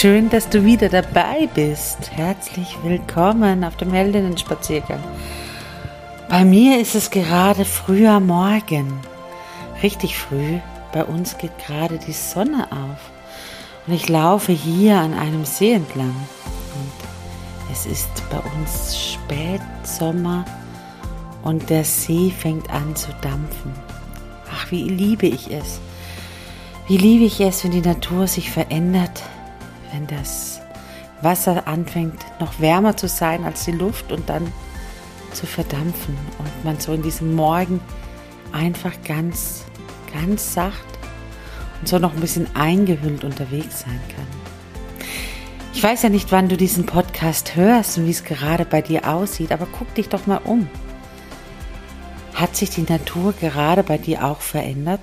Schön, dass du wieder dabei bist. Herzlich willkommen auf dem Heldinnen-Spaziergang. Bei mir ist es gerade früher Morgen. Richtig früh. Bei uns geht gerade die Sonne auf. Und ich laufe hier an einem See entlang. Und es ist bei uns Spätsommer und der See fängt an zu dampfen. Ach, wie liebe ich es. Wie liebe ich es, wenn die Natur sich verändert, wenn das Wasser anfängt noch wärmer zu sein als die Luft und dann zu verdampfen und man so in diesem Morgen einfach ganz, ganz sacht und so noch ein bisschen eingehüllt unterwegs sein kann. Ich weiß ja nicht, wann du diesen Podcast hörst und wie es gerade bei dir aussieht, aber guck dich doch mal um. Hat sich die Natur gerade bei dir auch verändert?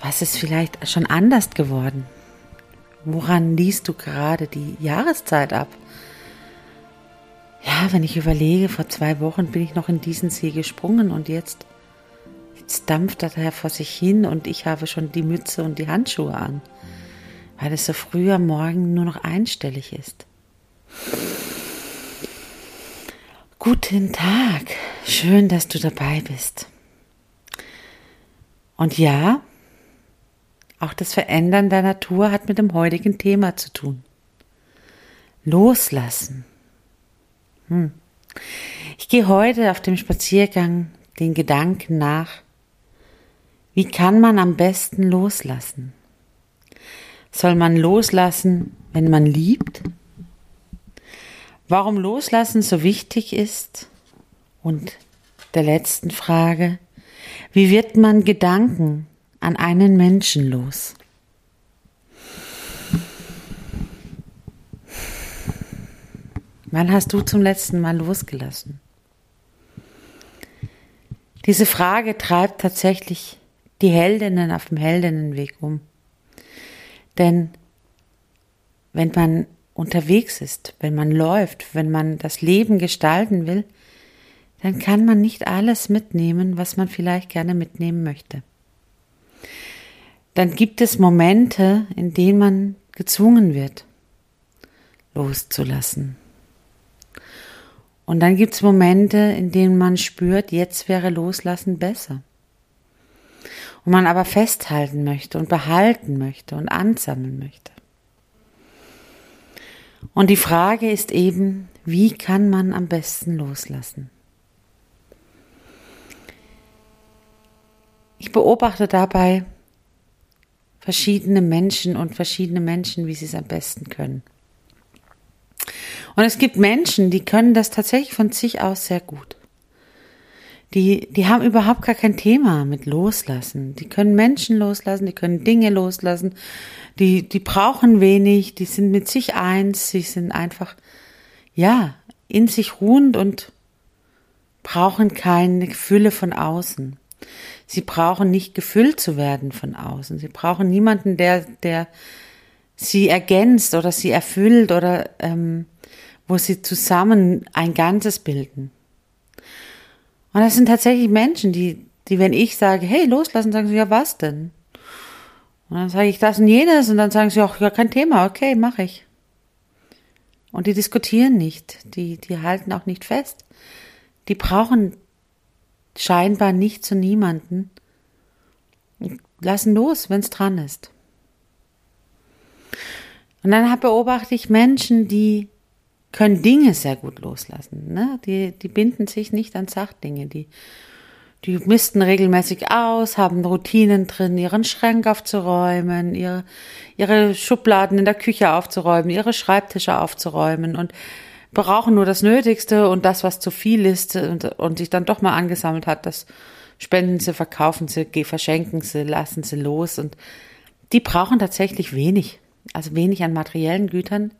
Was ist vielleicht schon anders geworden? Woran liest du gerade die Jahreszeit ab? Ja, wenn ich überlege, vor zwei Wochen bin ich noch in diesen See gesprungen und jetzt, jetzt dampft er vor sich hin und ich habe schon die Mütze und die Handschuhe an, weil es so früh am Morgen nur noch einstellig ist. Guten Tag, schön, dass du dabei bist. Und ja, auch das Verändern der Natur hat mit dem heutigen Thema zu tun. Loslassen. Hm. Ich gehe heute auf dem Spaziergang den Gedanken nach, wie kann man am besten loslassen? Soll man loslassen, wenn man liebt? Warum Loslassen so wichtig ist? Und der letzten Frage, wie wird man Gedanken an einen Menschen los. Wann hast du zum letzten Mal losgelassen? Diese Frage treibt tatsächlich die Heldinnen auf dem Heldinnenweg um. Denn wenn man unterwegs ist, wenn man läuft, wenn man das Leben gestalten will, dann kann man nicht alles mitnehmen, was man vielleicht gerne mitnehmen möchte dann gibt es Momente, in denen man gezwungen wird, loszulassen. Und dann gibt es Momente, in denen man spürt, jetzt wäre Loslassen besser. Und man aber festhalten möchte und behalten möchte und ansammeln möchte. Und die Frage ist eben, wie kann man am besten loslassen? Ich beobachte dabei verschiedene Menschen und verschiedene Menschen, wie sie es am besten können. Und es gibt Menschen, die können das tatsächlich von sich aus sehr gut. Die, die haben überhaupt gar kein Thema mit loslassen. Die können Menschen loslassen, die können Dinge loslassen, die, die brauchen wenig, die sind mit sich eins, sie sind einfach, ja, in sich ruhend und brauchen keine Fülle von außen. Sie brauchen nicht gefüllt zu werden von außen. Sie brauchen niemanden, der, der sie ergänzt oder sie erfüllt oder ähm, wo sie zusammen ein Ganzes bilden. Und das sind tatsächlich Menschen, die, die, wenn ich sage, hey, loslassen, sagen sie, ja, was denn? Und dann sage ich das und jenes und dann sagen sie auch, ja, kein Thema, okay, mache ich. Und die diskutieren nicht, die, die halten auch nicht fest. Die brauchen scheinbar nicht zu niemanden lassen los, wenn es dran ist. Und dann beobachte ich Menschen, die können Dinge sehr gut loslassen. Ne? Die, die binden sich nicht an Sachdinge. Die, die misten regelmäßig aus, haben Routinen drin, ihren Schrank aufzuräumen, ihre, ihre Schubladen in der Küche aufzuräumen, ihre Schreibtische aufzuräumen und brauchen nur das Nötigste und das, was zu viel ist und, und sich dann doch mal angesammelt hat, das spenden sie, verkaufen sie, verschenken sie, lassen sie los und die brauchen tatsächlich wenig, also wenig an materiellen Gütern.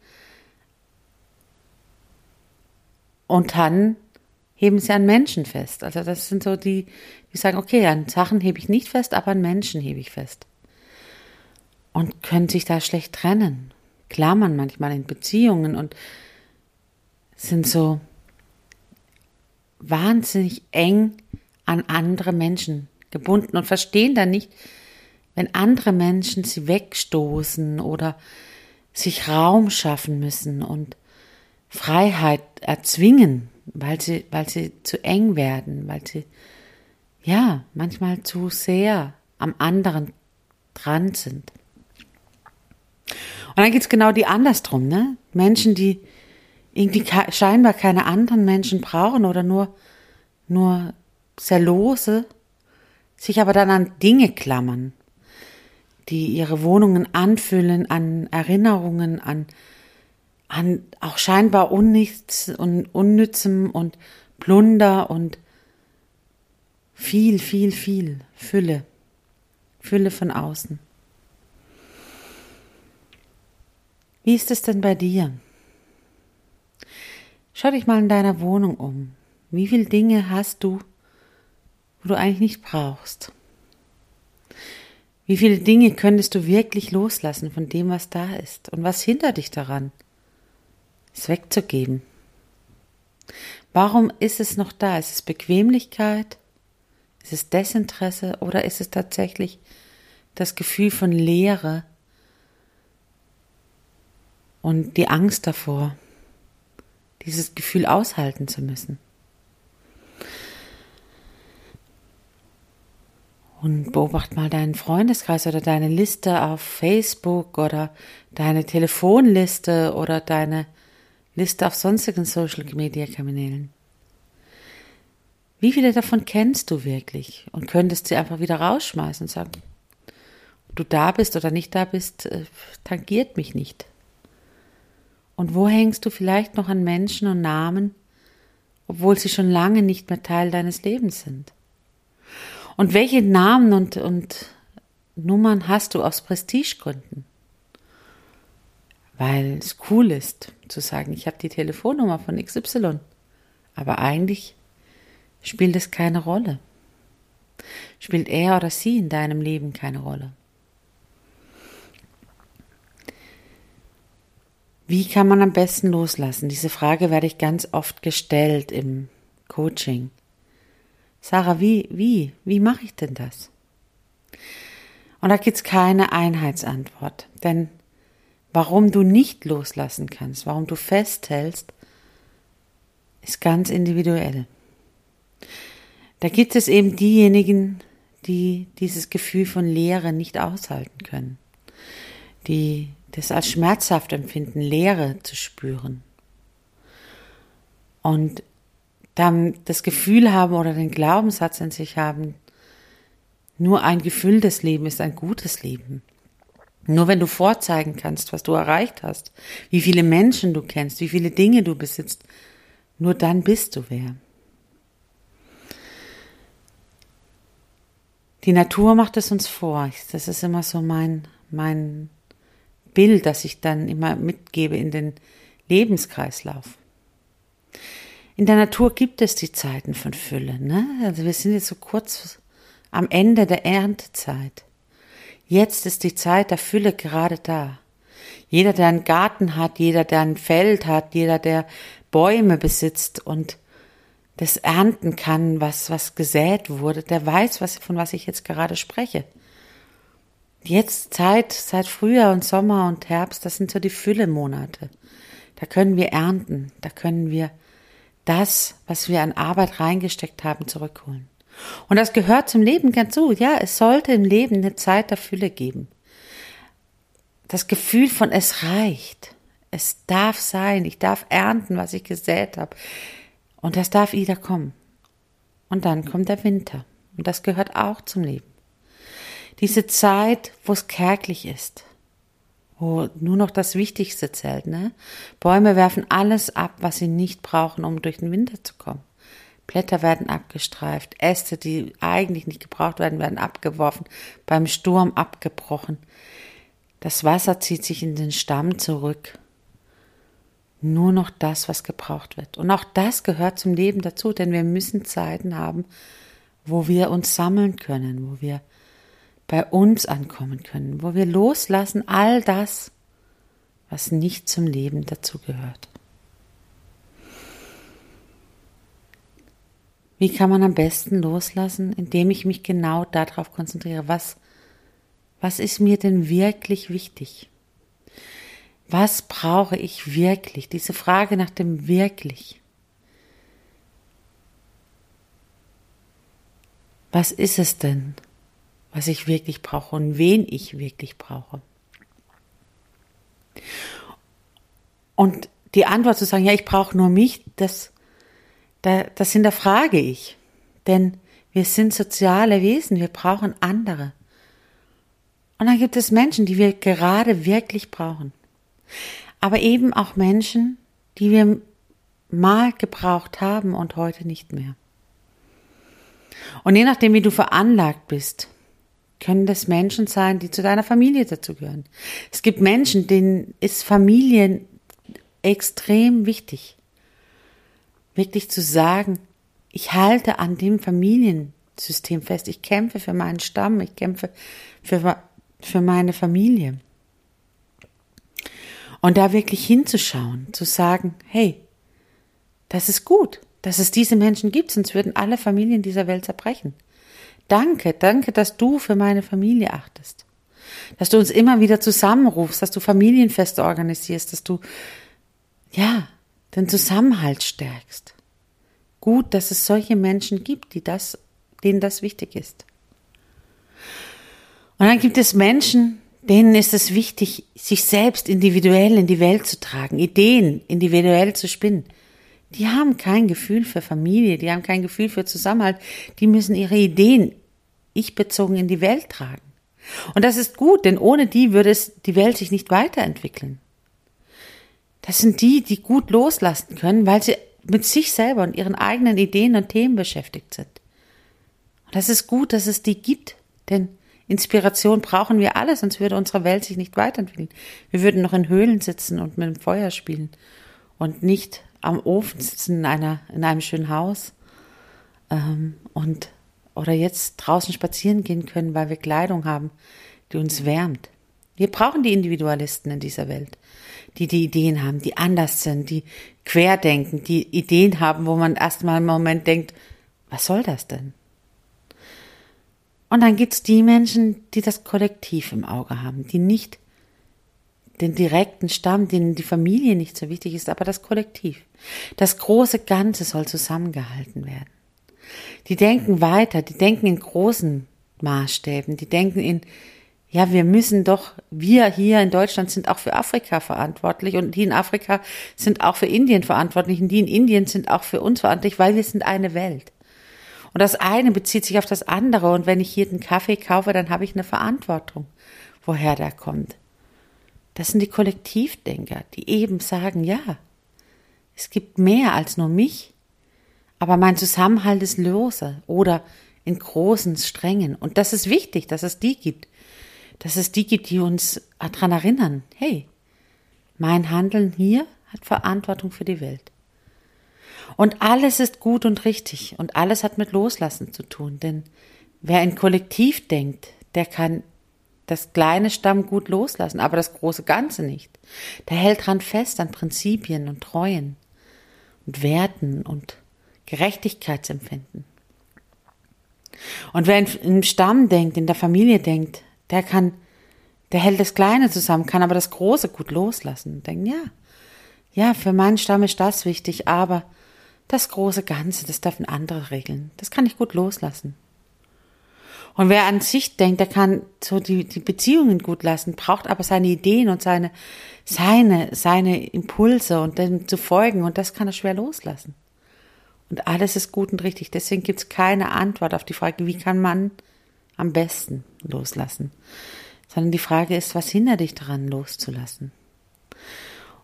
Und dann heben sie an Menschen fest. Also das sind so die, die sagen, okay, an Sachen hebe ich nicht fest, aber an Menschen hebe ich fest. Und können sich da schlecht trennen, klammern manchmal in Beziehungen und sind so wahnsinnig eng an andere Menschen gebunden und verstehen dann nicht, wenn andere Menschen sie wegstoßen oder sich Raum schaffen müssen und Freiheit erzwingen, weil sie, weil sie zu eng werden, weil sie ja manchmal zu sehr am anderen dran sind. Und dann gibt es genau die andersrum, ne? Menschen, die irgendwie scheinbar keine anderen Menschen brauchen oder nur, nur sehr lose, sich aber dann an Dinge klammern, die ihre Wohnungen anfüllen, an Erinnerungen, an, an auch scheinbar Unnichts und Unnützem und Plunder und viel, viel, viel Fülle, Fülle von außen. Wie ist es denn bei dir? Schau dich mal in deiner Wohnung um. Wie viele Dinge hast du, wo du eigentlich nicht brauchst? Wie viele Dinge könntest du wirklich loslassen von dem, was da ist? Und was hindert dich daran, es wegzugeben? Warum ist es noch da? Ist es Bequemlichkeit? Ist es Desinteresse? Oder ist es tatsächlich das Gefühl von Leere und die Angst davor? Dieses Gefühl aushalten zu müssen. Und beobacht mal deinen Freundeskreis oder deine Liste auf Facebook oder deine Telefonliste oder deine Liste auf sonstigen Social Media Kanälen. Wie viele davon kennst du wirklich und könntest sie einfach wieder rausschmeißen und sagen, ob du da bist oder nicht da bist, äh, tangiert mich nicht. Und wo hängst du vielleicht noch an Menschen und Namen, obwohl sie schon lange nicht mehr Teil deines Lebens sind? Und welche Namen und, und Nummern hast du aus Prestigegründen? Weil es cool ist zu sagen, ich habe die Telefonnummer von XY. Aber eigentlich spielt es keine Rolle. Spielt er oder sie in deinem Leben keine Rolle. Wie kann man am besten loslassen? Diese Frage werde ich ganz oft gestellt im Coaching. Sarah, wie, wie, wie mache ich denn das? Und da gibt es keine Einheitsantwort. Denn warum du nicht loslassen kannst, warum du festhältst, ist ganz individuell. Da gibt es eben diejenigen, die dieses Gefühl von Leere nicht aushalten können, die das als schmerzhaft empfinden, Leere zu spüren. Und dann das Gefühl haben oder den Glaubenssatz in sich haben, nur ein gefülltes Leben ist ein gutes Leben. Nur wenn du vorzeigen kannst, was du erreicht hast, wie viele Menschen du kennst, wie viele Dinge du besitzt, nur dann bist du wer. Die Natur macht es uns vor. Das ist immer so mein, mein Bild, das ich dann immer mitgebe in den Lebenskreislauf. In der Natur gibt es die Zeiten von Fülle. Ne? Also wir sind jetzt so kurz am Ende der Erntezeit. Jetzt ist die Zeit der Fülle gerade da. Jeder, der einen Garten hat, jeder, der ein Feld hat, jeder, der Bäume besitzt und das ernten kann, was, was gesät wurde, der weiß, was, von was ich jetzt gerade spreche. Jetzt Zeit, seit Frühjahr und Sommer und Herbst, das sind so die Füllemonate. Da können wir ernten, da können wir das, was wir an Arbeit reingesteckt haben, zurückholen. Und das gehört zum Leben ganz gut. Ja, es sollte im Leben eine Zeit der Fülle geben. Das Gefühl von es reicht. Es darf sein. Ich darf ernten, was ich gesät habe. Und das darf wieder kommen. Und dann kommt der Winter. Und das gehört auch zum Leben. Diese Zeit, wo es kärglich ist, wo nur noch das Wichtigste zählt. Ne? Bäume werfen alles ab, was sie nicht brauchen, um durch den Winter zu kommen. Blätter werden abgestreift, Äste, die eigentlich nicht gebraucht werden, werden abgeworfen, beim Sturm abgebrochen. Das Wasser zieht sich in den Stamm zurück. Nur noch das, was gebraucht wird. Und auch das gehört zum Leben dazu, denn wir müssen Zeiten haben, wo wir uns sammeln können, wo wir bei uns ankommen können, wo wir loslassen all das, was nicht zum Leben dazugehört. Wie kann man am besten loslassen, indem ich mich genau darauf konzentriere, was, was ist mir denn wirklich wichtig? Was brauche ich wirklich? Diese Frage nach dem wirklich. Was ist es denn, was ich wirklich brauche und wen ich wirklich brauche? Und die Antwort zu sagen, ja, ich brauche nur mich, das da, das hinterfrage ich. Denn wir sind soziale Wesen, wir brauchen andere. Und dann gibt es Menschen, die wir gerade wirklich brauchen. Aber eben auch Menschen, die wir mal gebraucht haben und heute nicht mehr. Und je nachdem, wie du veranlagt bist, können das Menschen sein, die zu deiner Familie dazugehören. Es gibt Menschen, denen ist Familie extrem wichtig wirklich zu sagen, ich halte an dem Familiensystem fest, ich kämpfe für meinen Stamm, ich kämpfe für, für meine Familie. Und da wirklich hinzuschauen, zu sagen, hey, das ist gut, dass es diese Menschen gibt, sonst würden alle Familien dieser Welt zerbrechen. Danke, danke, dass du für meine Familie achtest. Dass du uns immer wieder zusammenrufst, dass du Familienfeste organisierst, dass du, ja, den Zusammenhalt stärkst. Gut, dass es solche Menschen gibt, die das, denen das wichtig ist. Und dann gibt es Menschen, denen ist es wichtig, sich selbst individuell in die Welt zu tragen, Ideen individuell zu spinnen. Die haben kein Gefühl für Familie, die haben kein Gefühl für Zusammenhalt, die müssen ihre Ideen ich bezogen in die Welt tragen. Und das ist gut, denn ohne die würde es die Welt sich nicht weiterentwickeln. Das sind die, die gut loslassen können, weil sie mit sich selber und ihren eigenen Ideen und Themen beschäftigt sind. Und das ist gut, dass es die gibt, denn Inspiration brauchen wir alle, sonst würde unsere Welt sich nicht weiterentwickeln. Wir würden noch in Höhlen sitzen und mit dem Feuer spielen und nicht am Ofen sitzen in einer in einem schönen Haus ähm, und oder jetzt draußen spazieren gehen können, weil wir Kleidung haben, die uns wärmt. Wir brauchen die Individualisten in dieser Welt die die Ideen haben, die anders sind, die querdenken, die Ideen haben, wo man erstmal im Moment denkt, was soll das denn? Und dann gibt's die Menschen, die das Kollektiv im Auge haben, die nicht den direkten Stamm, denen die Familie nicht so wichtig ist, aber das Kollektiv. Das große Ganze soll zusammengehalten werden. Die denken weiter, die denken in großen Maßstäben, die denken in ja, wir müssen doch, wir hier in Deutschland sind auch für Afrika verantwortlich und die in Afrika sind auch für Indien verantwortlich und die in Indien sind auch für uns verantwortlich, weil wir sind eine Welt. Und das eine bezieht sich auf das andere und wenn ich hier den Kaffee kaufe, dann habe ich eine Verantwortung, woher der kommt. Das sind die Kollektivdenker, die eben sagen, ja, es gibt mehr als nur mich, aber mein Zusammenhalt ist lose oder in großen Strängen. Und das ist wichtig, dass es die gibt dass es die gibt, die uns daran erinnern, hey, mein Handeln hier hat Verantwortung für die Welt. Und alles ist gut und richtig und alles hat mit Loslassen zu tun, denn wer ein Kollektiv denkt, der kann das kleine Stamm gut loslassen, aber das große Ganze nicht. Der hält dran fest an Prinzipien und Treuen und Werten und Gerechtigkeitsempfinden. Und wer im Stamm denkt, in der Familie denkt, der kann, der hält das Kleine zusammen, kann aber das Große gut loslassen. Und denken, ja, ja, für meinen Stamm ist das wichtig, aber Das große Ganze, das dürfen andere regeln. Das kann ich gut loslassen. Und wer an sich denkt, der kann so die, die Beziehungen gut lassen, braucht aber seine Ideen und seine, seine, seine Impulse und dem zu folgen und das kann er schwer loslassen. Und alles ist gut und richtig. Deswegen gibt es keine Antwort auf die Frage, wie kann man am besten loslassen. Sondern die Frage ist, was hindert dich daran loszulassen?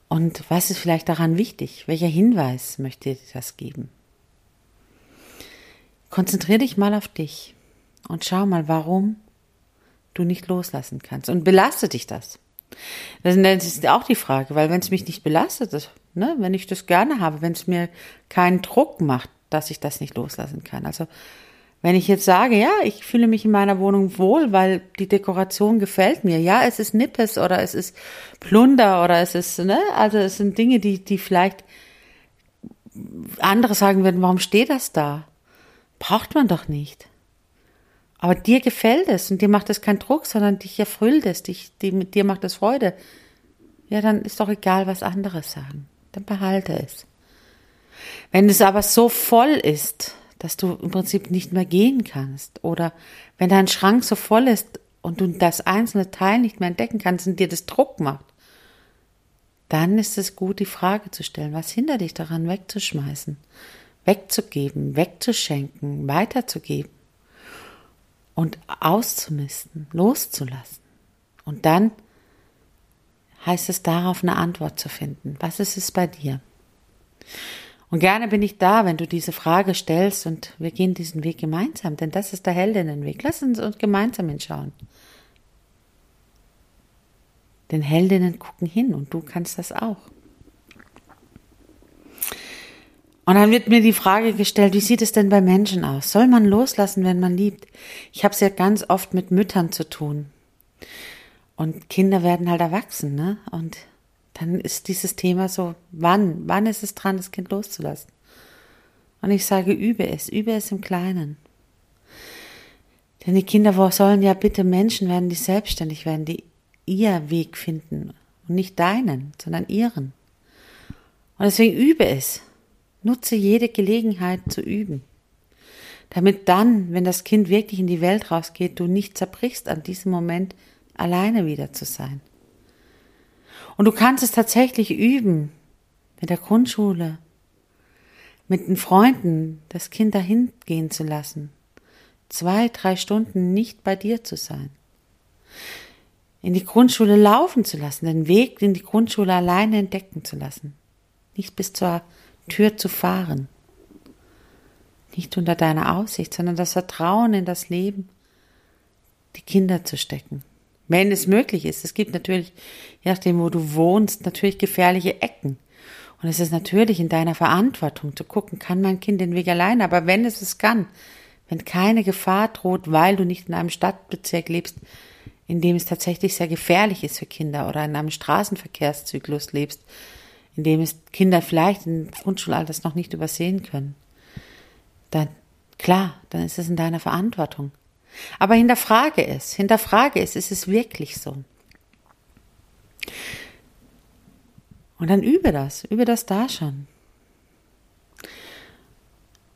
Und was ist vielleicht daran wichtig? Welcher Hinweis möchte dir das geben? Konzentriere dich mal auf dich und schau mal, warum du nicht loslassen kannst. Und belastet dich das? Das ist auch die Frage, weil wenn es mich nicht belastet, ne, wenn ich das gerne habe, wenn es mir keinen Druck macht, dass ich das nicht loslassen kann. Also wenn ich jetzt sage, ja, ich fühle mich in meiner Wohnung wohl, weil die Dekoration gefällt mir, ja, es ist Nippes oder es ist Plunder oder es ist, ne, also es sind Dinge, die, die vielleicht andere sagen würden, warum steht das da? Braucht man doch nicht. Aber dir gefällt es und dir macht es keinen Druck, sondern dich erfüllt es, dich, die, mit dir macht es Freude. Ja, dann ist doch egal, was andere sagen. Dann behalte es. Wenn es aber so voll ist, dass du im Prinzip nicht mehr gehen kannst, oder wenn dein Schrank so voll ist und du das einzelne Teil nicht mehr entdecken kannst und dir das Druck macht, dann ist es gut, die Frage zu stellen, was hindert dich daran, wegzuschmeißen, wegzugeben, wegzuschenken, weiterzugeben und auszumisten, loszulassen. Und dann heißt es darauf eine Antwort zu finden. Was ist es bei dir? Und gerne bin ich da, wenn du diese Frage stellst und wir gehen diesen Weg gemeinsam, denn das ist der Heldinnenweg. Lass uns uns gemeinsam hinschauen. Denn Heldinnen gucken hin und du kannst das auch. Und dann wird mir die Frage gestellt, wie sieht es denn bei Menschen aus? Soll man loslassen, wenn man liebt? Ich habe es ja ganz oft mit Müttern zu tun. Und Kinder werden halt erwachsen, ne? Und dann ist dieses Thema so, wann? Wann ist es dran, das Kind loszulassen? Und ich sage, übe es, übe es im Kleinen. Denn die Kinder sollen ja bitte Menschen werden, die selbstständig werden, die ihr Weg finden und nicht deinen, sondern ihren. Und deswegen übe es. Nutze jede Gelegenheit zu üben, damit dann, wenn das Kind wirklich in die Welt rausgeht, du nicht zerbrichst an diesem Moment alleine wieder zu sein. Und du kannst es tatsächlich üben mit der Grundschule, mit den Freunden, das Kind dahin gehen zu lassen, zwei, drei Stunden nicht bei dir zu sein, in die Grundschule laufen zu lassen, den Weg in die Grundschule alleine entdecken zu lassen, nicht bis zur Tür zu fahren. Nicht unter deiner Aussicht, sondern das Vertrauen in das Leben, die Kinder zu stecken. Wenn es möglich ist. Es gibt natürlich, je nachdem, wo du wohnst, natürlich gefährliche Ecken. Und es ist natürlich in deiner Verantwortung zu gucken, kann mein Kind den Weg allein, aber wenn es es kann, wenn keine Gefahr droht, weil du nicht in einem Stadtbezirk lebst, in dem es tatsächlich sehr gefährlich ist für Kinder oder in einem Straßenverkehrszyklus lebst, in dem es Kinder vielleicht im Grundschulalter noch nicht übersehen können, dann klar, dann ist es in deiner Verantwortung. Aber hinterfrage es, hinterfrage es, ist es wirklich so? Und dann übe das, übe das da schon.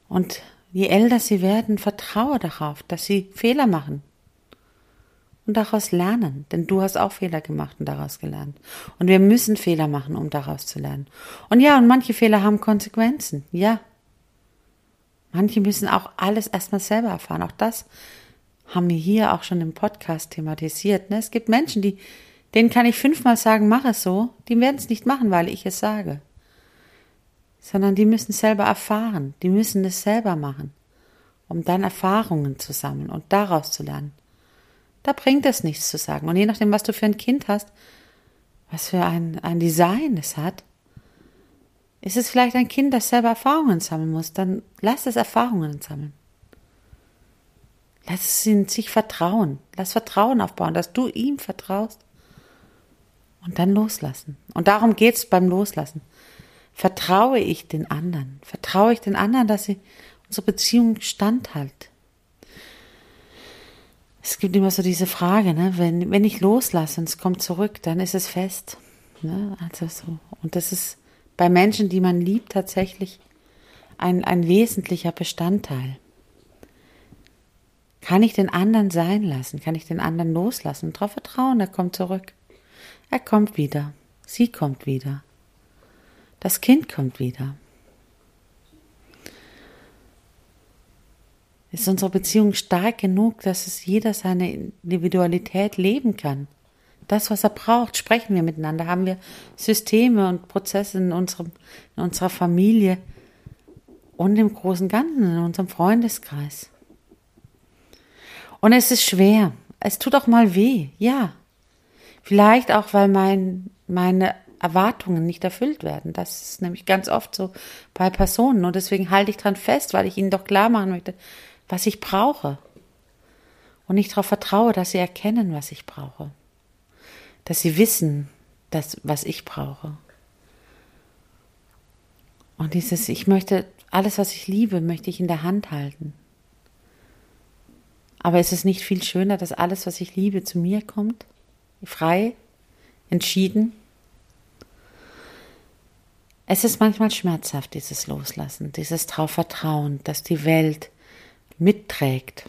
Und je älter sie werden, vertraue darauf, dass sie Fehler machen, und daraus lernen, denn du hast auch Fehler gemacht und daraus gelernt. Und wir müssen Fehler machen, um daraus zu lernen. Und ja, und manche Fehler haben Konsequenzen, ja. Manche müssen auch alles erstmal selber erfahren. Auch das haben wir hier auch schon im Podcast thematisiert. Ne? Es gibt Menschen, die, denen kann ich fünfmal sagen, mach es so, die werden es nicht machen, weil ich es sage. Sondern die müssen selber erfahren, die müssen es selber machen, um dann Erfahrungen zu sammeln und daraus zu lernen. Da bringt es nichts zu sagen. Und je nachdem, was du für ein Kind hast, was für ein, ein Design es hat, ist es vielleicht ein Kind, das selber Erfahrungen sammeln muss, dann lass es Erfahrungen sammeln. Lass es in sich vertrauen. Lass Vertrauen aufbauen, dass du ihm vertraust. Und dann loslassen. Und darum geht's beim Loslassen. Vertraue ich den anderen? Vertraue ich den anderen, dass sie unsere Beziehung standhält? Es gibt immer so diese Frage, ne? wenn, wenn ich loslasse und es kommt zurück, dann ist es fest. Ne? Also so. Und das ist bei Menschen, die man liebt, tatsächlich ein, ein wesentlicher Bestandteil. Kann ich den anderen sein lassen? Kann ich den anderen loslassen und darauf vertrauen, er kommt zurück. Er kommt wieder. Sie kommt wieder. Das Kind kommt wieder. Ist unsere Beziehung stark genug, dass es jeder seine Individualität leben kann? Das, was er braucht, sprechen wir miteinander. Haben wir Systeme und Prozesse in, unserem, in unserer Familie und im großen Ganzen, in unserem Freundeskreis. Und es ist schwer. Es tut auch mal weh, ja. Vielleicht auch, weil mein, meine Erwartungen nicht erfüllt werden. Das ist nämlich ganz oft so bei Personen. Und deswegen halte ich dran fest, weil ich ihnen doch klar machen möchte, was ich brauche. Und ich darauf vertraue, dass sie erkennen, was ich brauche. Dass sie wissen, das, was ich brauche. Und dieses, ich möchte, alles, was ich liebe, möchte ich in der Hand halten. Aber ist es nicht viel schöner, dass alles, was ich liebe, zu mir kommt? Frei, entschieden? Es ist manchmal schmerzhaft, dieses Loslassen, dieses drauf Vertrauen, dass die Welt mitträgt.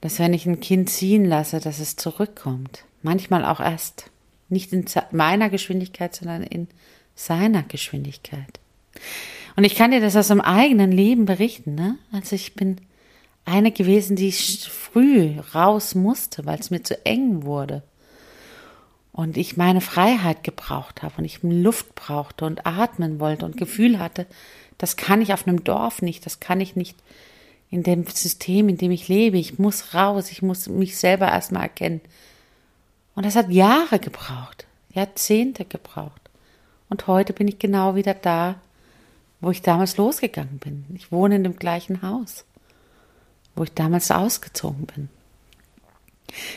Dass wenn ich ein Kind ziehen lasse, dass es zurückkommt. Manchmal auch erst nicht in meiner Geschwindigkeit, sondern in seiner Geschwindigkeit. Und ich kann dir das aus dem eigenen Leben berichten. Ne? Also ich bin eine gewesen, die früh raus musste, weil es mir zu eng wurde. Und ich meine Freiheit gebraucht habe und ich Luft brauchte und atmen wollte und Gefühl hatte, das kann ich auf einem Dorf nicht, das kann ich nicht in dem System, in dem ich lebe. Ich muss raus, ich muss mich selber erstmal erkennen. Und das hat Jahre gebraucht, Jahrzehnte gebraucht. Und heute bin ich genau wieder da, wo ich damals losgegangen bin. Ich wohne in dem gleichen Haus wo ich damals ausgezogen bin.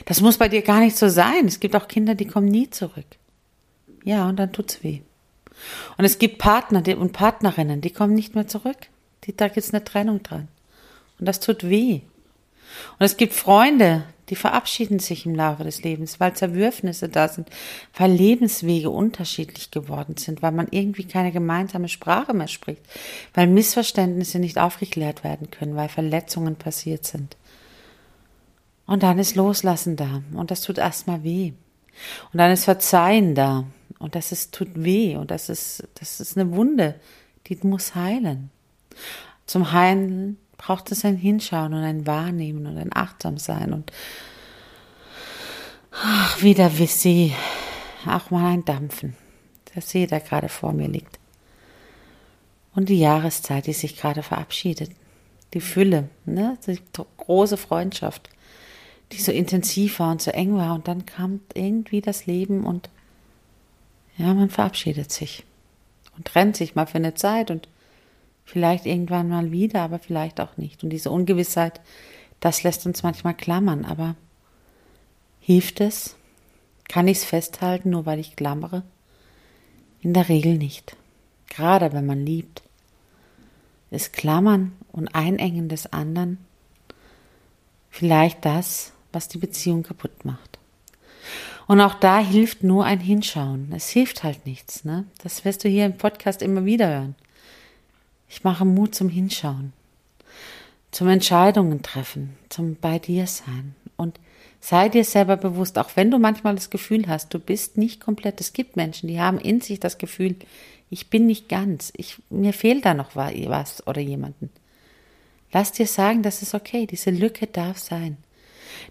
Das muss bei dir gar nicht so sein. Es gibt auch Kinder, die kommen nie zurück. Ja, und dann tut's weh. Und es gibt Partner und Partnerinnen, die kommen nicht mehr zurück. Die, da gibt's eine Trennung dran. Und das tut weh. Und es gibt Freunde, die verabschieden sich im Laufe des Lebens, weil Zerwürfnisse da sind, weil Lebenswege unterschiedlich geworden sind, weil man irgendwie keine gemeinsame Sprache mehr spricht, weil Missverständnisse nicht aufgeklärt werden können, weil Verletzungen passiert sind. Und dann ist Loslassen da und das tut erstmal weh. Und dann ist Verzeihen da und das ist, tut weh und das ist, das ist eine Wunde, die muss heilen. Zum Heilen braucht es ein Hinschauen und ein Wahrnehmen und ein Achtsamsein und ach, wie der See, auch mal ein Dampfen. Der See, der gerade vor mir liegt. Und die Jahreszeit, die sich gerade verabschiedet. Die Fülle, ne? die große Freundschaft, die so intensiv war und so eng war. Und dann kam irgendwie das Leben und ja, man verabschiedet sich und trennt sich mal für eine Zeit und Vielleicht irgendwann mal wieder, aber vielleicht auch nicht. Und diese Ungewissheit, das lässt uns manchmal klammern. Aber hilft es? Kann ich es festhalten, nur weil ich klammere? In der Regel nicht. Gerade wenn man liebt. Ist Klammern und Einengen des anderen vielleicht das, was die Beziehung kaputt macht. Und auch da hilft nur ein Hinschauen. Es hilft halt nichts. Ne? Das wirst du hier im Podcast immer wieder hören. Ich mache Mut zum Hinschauen, zum Entscheidungen treffen, zum bei dir sein. Und sei dir selber bewusst, auch wenn du manchmal das Gefühl hast, du bist nicht komplett. Es gibt Menschen, die haben in sich das Gefühl, ich bin nicht ganz, ich, mir fehlt da noch was oder jemanden. Lass dir sagen, das ist okay, diese Lücke darf sein.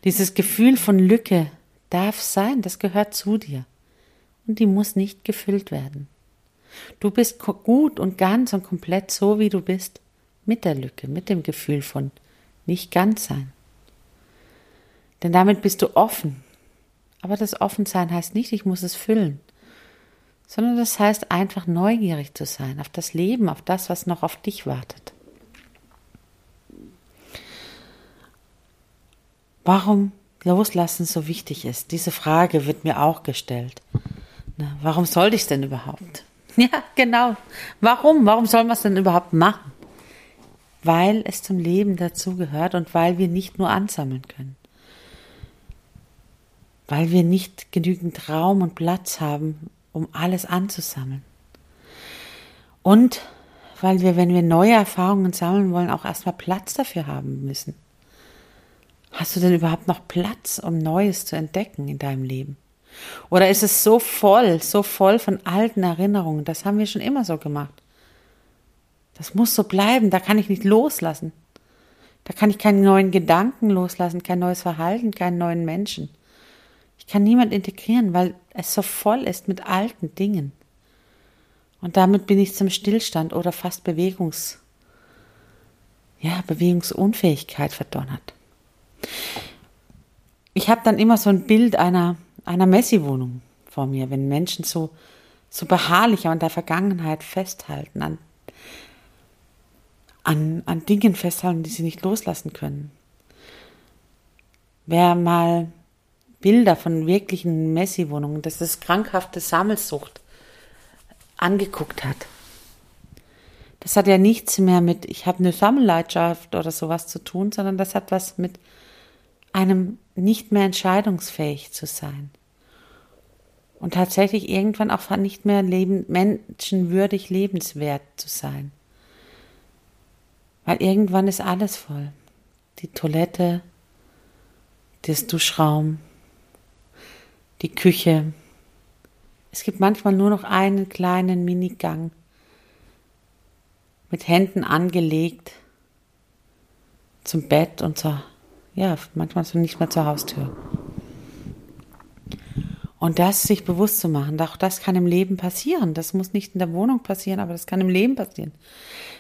Dieses Gefühl von Lücke darf sein, das gehört zu dir. Und die muss nicht gefüllt werden. Du bist gut und ganz und komplett so, wie du bist, mit der Lücke, mit dem Gefühl von nicht ganz sein. Denn damit bist du offen. Aber das Offensein heißt nicht, ich muss es füllen, sondern das heißt einfach neugierig zu sein auf das Leben, auf das, was noch auf dich wartet. Warum Loslassen so wichtig ist, diese Frage wird mir auch gestellt. Na, warum sollte ich es denn überhaupt? Ja, genau. Warum? Warum soll man es denn überhaupt machen? Weil es zum Leben dazugehört und weil wir nicht nur ansammeln können. Weil wir nicht genügend Raum und Platz haben, um alles anzusammeln. Und weil wir, wenn wir neue Erfahrungen sammeln wollen, auch erstmal Platz dafür haben müssen. Hast du denn überhaupt noch Platz, um Neues zu entdecken in deinem Leben? Oder ist es so voll, so voll von alten Erinnerungen? Das haben wir schon immer so gemacht. Das muss so bleiben, da kann ich nicht loslassen. Da kann ich keinen neuen Gedanken loslassen, kein neues Verhalten, keinen neuen Menschen. Ich kann niemand integrieren, weil es so voll ist mit alten Dingen. Und damit bin ich zum Stillstand oder fast Bewegungs, ja, Bewegungsunfähigkeit verdonnert. Ich habe dann immer so ein Bild einer, einer Messi-Wohnung vor mir, wenn Menschen so, so beharrlich an der Vergangenheit festhalten, an, an, an Dingen festhalten, die sie nicht loslassen können. Wer mal Bilder von wirklichen Messi-Wohnungen, das ist krankhafte Sammelsucht, angeguckt hat. Das hat ja nichts mehr mit, ich habe eine Sammelleidenschaft oder sowas zu tun, sondern das hat was mit einem nicht mehr entscheidungsfähig zu sein. Und tatsächlich irgendwann auch nicht mehr leben, menschenwürdig lebenswert zu sein. Weil irgendwann ist alles voll. Die Toilette, das Duschraum, die Küche. Es gibt manchmal nur noch einen kleinen Minigang mit Händen angelegt zum Bett und zur ja, manchmal so nicht mehr zur Haustür. Und das sich bewusst zu machen, auch das kann im Leben passieren. Das muss nicht in der Wohnung passieren, aber das kann im Leben passieren.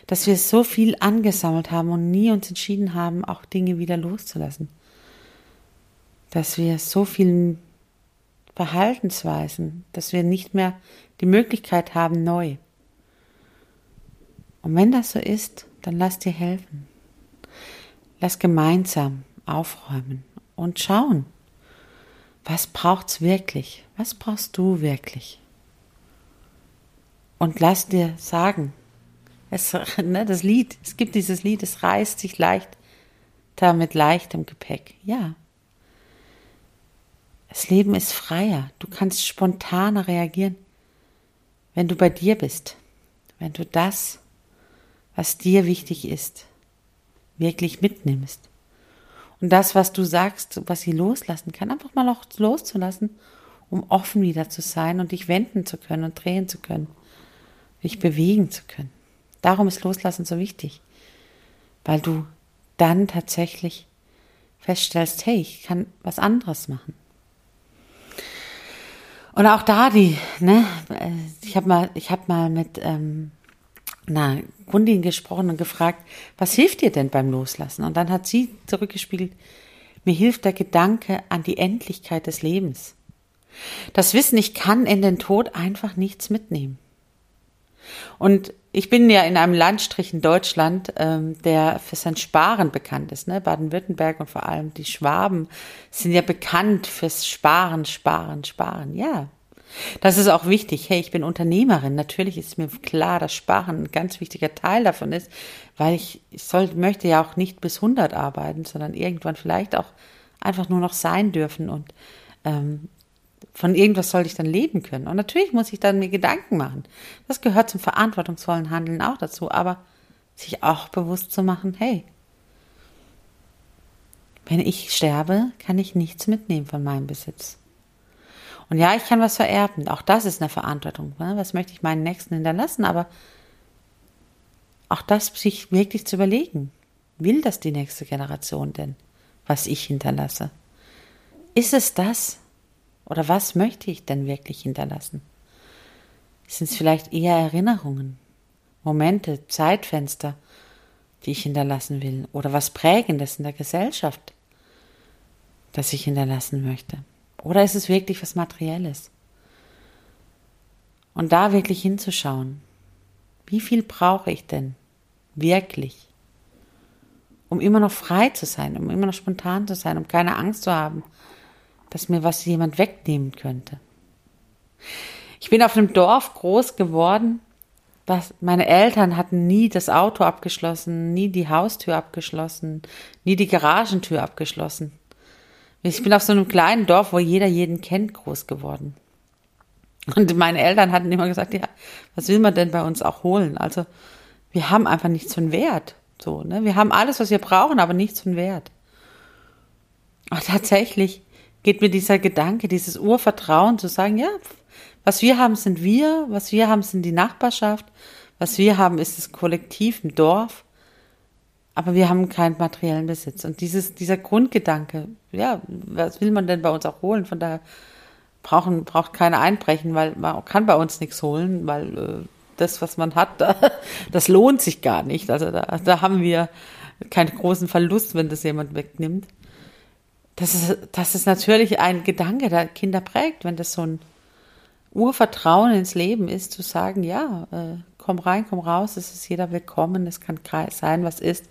Dass wir so viel angesammelt haben und nie uns entschieden haben, auch Dinge wieder loszulassen. Dass wir so viel Verhaltensweisen, dass wir nicht mehr die Möglichkeit haben, neu. Und wenn das so ist, dann lass dir helfen. Lass gemeinsam aufräumen und schauen, was braucht's wirklich? Was brauchst du wirklich? Und lass dir sagen, es, ne, das Lied, es gibt dieses Lied, es reißt sich leicht da mit leichtem Gepäck. Ja. Das Leben ist freier. Du kannst spontaner reagieren, wenn du bei dir bist. Wenn du das, was dir wichtig ist, wirklich mitnimmst. Und das, was du sagst, was sie loslassen kann, einfach mal auch loszulassen, um offen wieder zu sein und dich wenden zu können und drehen zu können, dich bewegen zu können. Darum ist Loslassen so wichtig, weil du dann tatsächlich feststellst, hey, ich kann was anderes machen. Und auch da die, ne, ich habe mal, ich habe mal mit ähm, einer Kundin gesprochen und gefragt, was hilft dir denn beim Loslassen? Und dann hat sie zurückgespiegelt, mir hilft der Gedanke an die Endlichkeit des Lebens. Das Wissen, ich kann in den Tod einfach nichts mitnehmen. Und ich bin ja in einem Landstrich in Deutschland, ähm, der für sein Sparen bekannt ist. Ne? Baden-Württemberg und vor allem die Schwaben sind ja bekannt fürs Sparen, Sparen, Sparen. Ja, das ist auch wichtig. Hey, ich bin Unternehmerin. Natürlich ist mir klar, dass Sparen ein ganz wichtiger Teil davon ist, weil ich, soll, möchte ja auch nicht bis 100 arbeiten, sondern irgendwann vielleicht auch einfach nur noch sein dürfen und ähm, von irgendwas soll ich dann leben können. Und natürlich muss ich dann mir Gedanken machen. Das gehört zum verantwortungsvollen Handeln auch dazu, aber sich auch bewusst zu machen, hey, wenn ich sterbe, kann ich nichts mitnehmen von meinem Besitz. Und ja, ich kann was vererben. Auch das ist eine Verantwortung. Ne? Was möchte ich meinen Nächsten hinterlassen? Aber auch das sich wirklich zu überlegen. Will das die nächste Generation denn, was ich hinterlasse? Ist es das? Oder was möchte ich denn wirklich hinterlassen? Sind es vielleicht eher Erinnerungen, Momente, Zeitfenster, die ich hinterlassen will? Oder was Prägendes in der Gesellschaft, das ich hinterlassen möchte? Oder ist es wirklich was Materielles? Und da wirklich hinzuschauen, wie viel brauche ich denn wirklich, um immer noch frei zu sein, um immer noch spontan zu sein, um keine Angst zu haben, dass mir was jemand wegnehmen könnte. Ich bin auf einem Dorf groß geworden, was meine Eltern hatten nie das Auto abgeschlossen, nie die Haustür abgeschlossen, nie die Garagentür abgeschlossen. Ich bin auf so einem kleinen Dorf, wo jeder jeden kennt, groß geworden. Und meine Eltern hatten immer gesagt, ja, was will man denn bei uns auch holen? Also wir haben einfach nichts von Wert. So, ne? Wir haben alles, was wir brauchen, aber nichts von Wert. Aber tatsächlich geht mir dieser Gedanke, dieses Urvertrauen zu sagen, ja, was wir haben, sind wir, was wir haben, sind die Nachbarschaft, was wir haben, ist das Kollektiv im Dorf, aber wir haben keinen materiellen Besitz. Und dieses, dieser Grundgedanke, ja, was will man denn bei uns auch holen? Von daher brauchen, braucht keiner einbrechen, weil man kann bei uns nichts holen, weil äh, das, was man hat, da, das lohnt sich gar nicht. Also da, da haben wir keinen großen Verlust, wenn das jemand wegnimmt. Das ist, das ist natürlich ein Gedanke, der Kinder prägt, wenn das so ein Urvertrauen ins Leben ist, zu sagen, ja, äh, komm rein, komm raus, es ist jeder willkommen, es kann sein, was ist.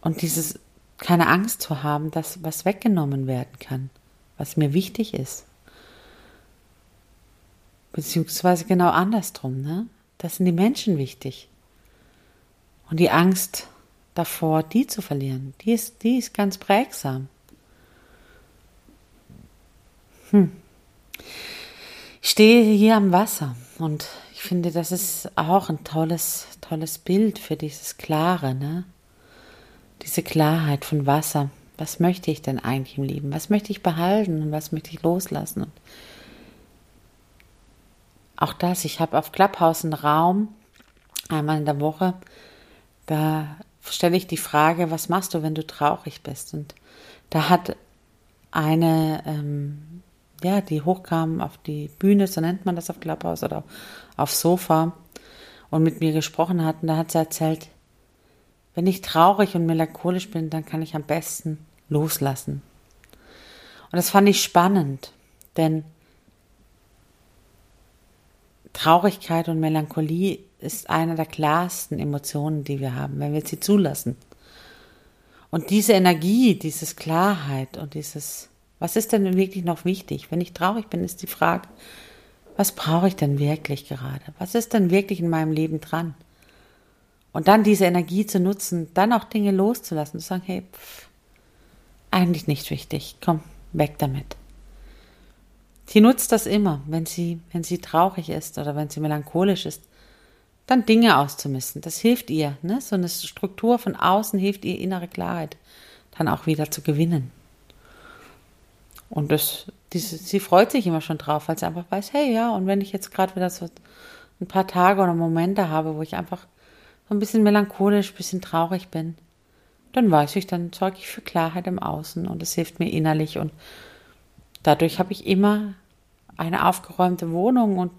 Und dieses, keine Angst zu haben, dass was weggenommen werden kann, was mir wichtig ist. Beziehungsweise genau andersrum, ne? Das sind die Menschen wichtig. Und die Angst davor, die zu verlieren, die ist, die ist ganz prägsam. Hm. Ich stehe hier am Wasser und ich finde, das ist auch ein tolles, tolles Bild für dieses Klare, ne? Diese Klarheit von Wasser. Was möchte ich denn eigentlich im Leben? Was möchte ich behalten und was möchte ich loslassen? Und auch das, ich habe auf Clubhouse einen Raum, einmal in der Woche, da stelle ich die Frage, was machst du, wenn du traurig bist? Und da hat eine, ähm, ja, die hochkam auf die Bühne, so nennt man das auf Clubhouse oder aufs Sofa und mit mir gesprochen hat, und da hat sie erzählt, wenn ich traurig und melancholisch bin, dann kann ich am besten loslassen. Und das fand ich spannend, denn Traurigkeit und Melancholie ist eine der klarsten Emotionen, die wir haben, wenn wir sie zulassen. Und diese Energie, dieses Klarheit und dieses, was ist denn wirklich noch wichtig? Wenn ich traurig bin, ist die Frage, was brauche ich denn wirklich gerade? Was ist denn wirklich in meinem Leben dran? Und dann diese Energie zu nutzen, dann auch Dinge loszulassen, zu sagen, hey, pff, eigentlich nicht wichtig, komm, weg damit. Sie nutzt das immer, wenn sie, wenn sie traurig ist oder wenn sie melancholisch ist, dann Dinge auszumisten. Das hilft ihr. Ne? So eine Struktur von außen hilft ihr innere Klarheit dann auch wieder zu gewinnen. Und das, diese, sie freut sich immer schon drauf, weil sie einfach weiß, hey ja, und wenn ich jetzt gerade wieder so ein paar Tage oder Momente habe, wo ich einfach so ein bisschen melancholisch, ein bisschen traurig bin, dann weiß ich, dann sorge ich für Klarheit im Außen und es hilft mir innerlich und Dadurch habe ich immer eine aufgeräumte Wohnung und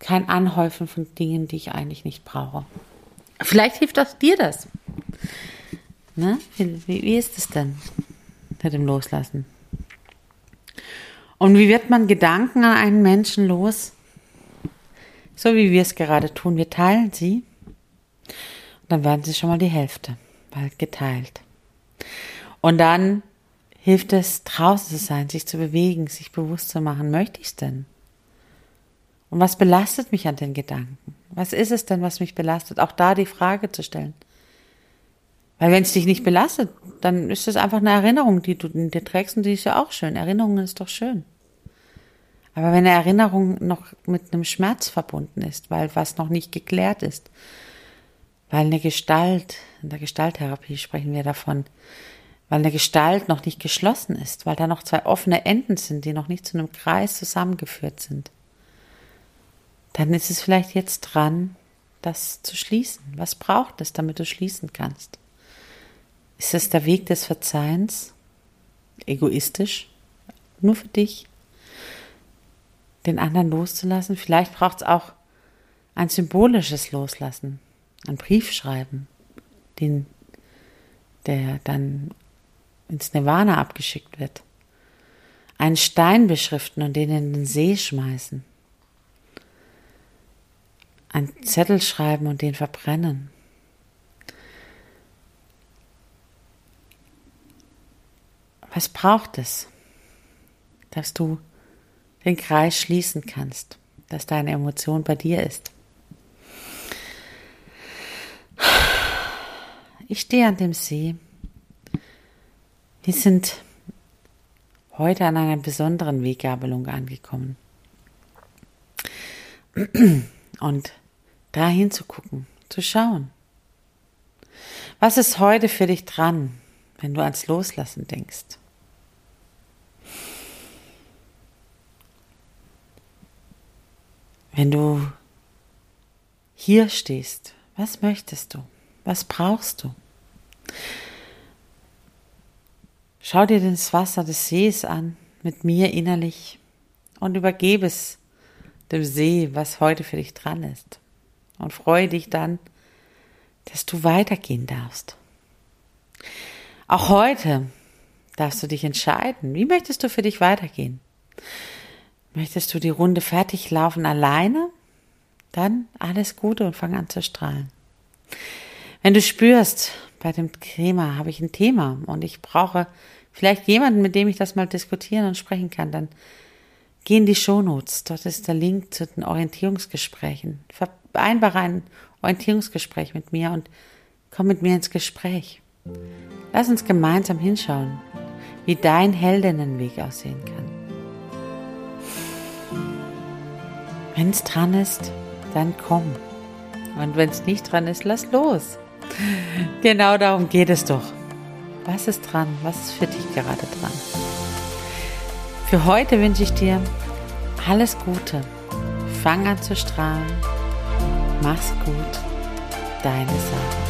kein Anhäufen von Dingen, die ich eigentlich nicht brauche. Vielleicht hilft auch dir das. Ne? Wie, wie ist es denn mit dem Loslassen? Und wie wird man Gedanken an einen Menschen los? So wie wir es gerade tun. Wir teilen sie. Und dann werden sie schon mal die Hälfte bald geteilt. Und dann hilft es, draußen zu sein, sich zu bewegen, sich bewusst zu machen, möchte ich es denn? Und was belastet mich an den Gedanken? Was ist es denn, was mich belastet? Auch da die Frage zu stellen. Weil wenn es dich nicht belastet, dann ist es einfach eine Erinnerung, die du in dir trägst und die ist ja auch schön. Erinnerung ist doch schön. Aber wenn eine Erinnerung noch mit einem Schmerz verbunden ist, weil was noch nicht geklärt ist, weil eine Gestalt, in der Gestalttherapie sprechen wir davon, weil eine Gestalt noch nicht geschlossen ist, weil da noch zwei offene Enden sind, die noch nicht zu einem Kreis zusammengeführt sind, dann ist es vielleicht jetzt dran, das zu schließen. Was braucht es, damit du schließen kannst? Ist es der Weg des Verzeihens? Egoistisch? Nur für dich? Den anderen loszulassen? Vielleicht braucht es auch ein symbolisches Loslassen, ein Brief schreiben, den, der dann ins Nirvana abgeschickt wird. Einen Stein beschriften und den in den See schmeißen. Einen Zettel schreiben und den verbrennen. Was braucht es, dass du den Kreis schließen kannst, dass deine Emotion bei dir ist? Ich stehe an dem See wir sind heute an einer besonderen Weggabelung angekommen. Und da hinzugucken, zu schauen. Was ist heute für dich dran, wenn du ans Loslassen denkst? Wenn du hier stehst, was möchtest du? Was brauchst du? Schau dir das Wasser des Sees an, mit mir innerlich, und übergebe es dem See, was heute für dich dran ist. Und freue dich dann, dass du weitergehen darfst. Auch heute darfst du dich entscheiden, wie möchtest du für dich weitergehen? Möchtest du die Runde fertig laufen alleine? Dann alles Gute und fang an zu strahlen. Wenn du spürst, bei dem Thema habe ich ein Thema und ich brauche vielleicht jemanden, mit dem ich das mal diskutieren und sprechen kann, dann geh in die Shownotes. Dort ist der Link zu den Orientierungsgesprächen. Vereinbare ein Orientierungsgespräch mit mir und komm mit mir ins Gespräch. Lass uns gemeinsam hinschauen, wie dein Heldinnenweg aussehen kann. Wenn es dran ist, dann komm. Und wenn es nicht dran ist, lass los. Genau darum geht es doch. Was ist dran? Was ist für dich gerade dran? Für heute wünsche ich dir alles Gute. Fang an zu strahlen. Mach's gut. Deine Sarah.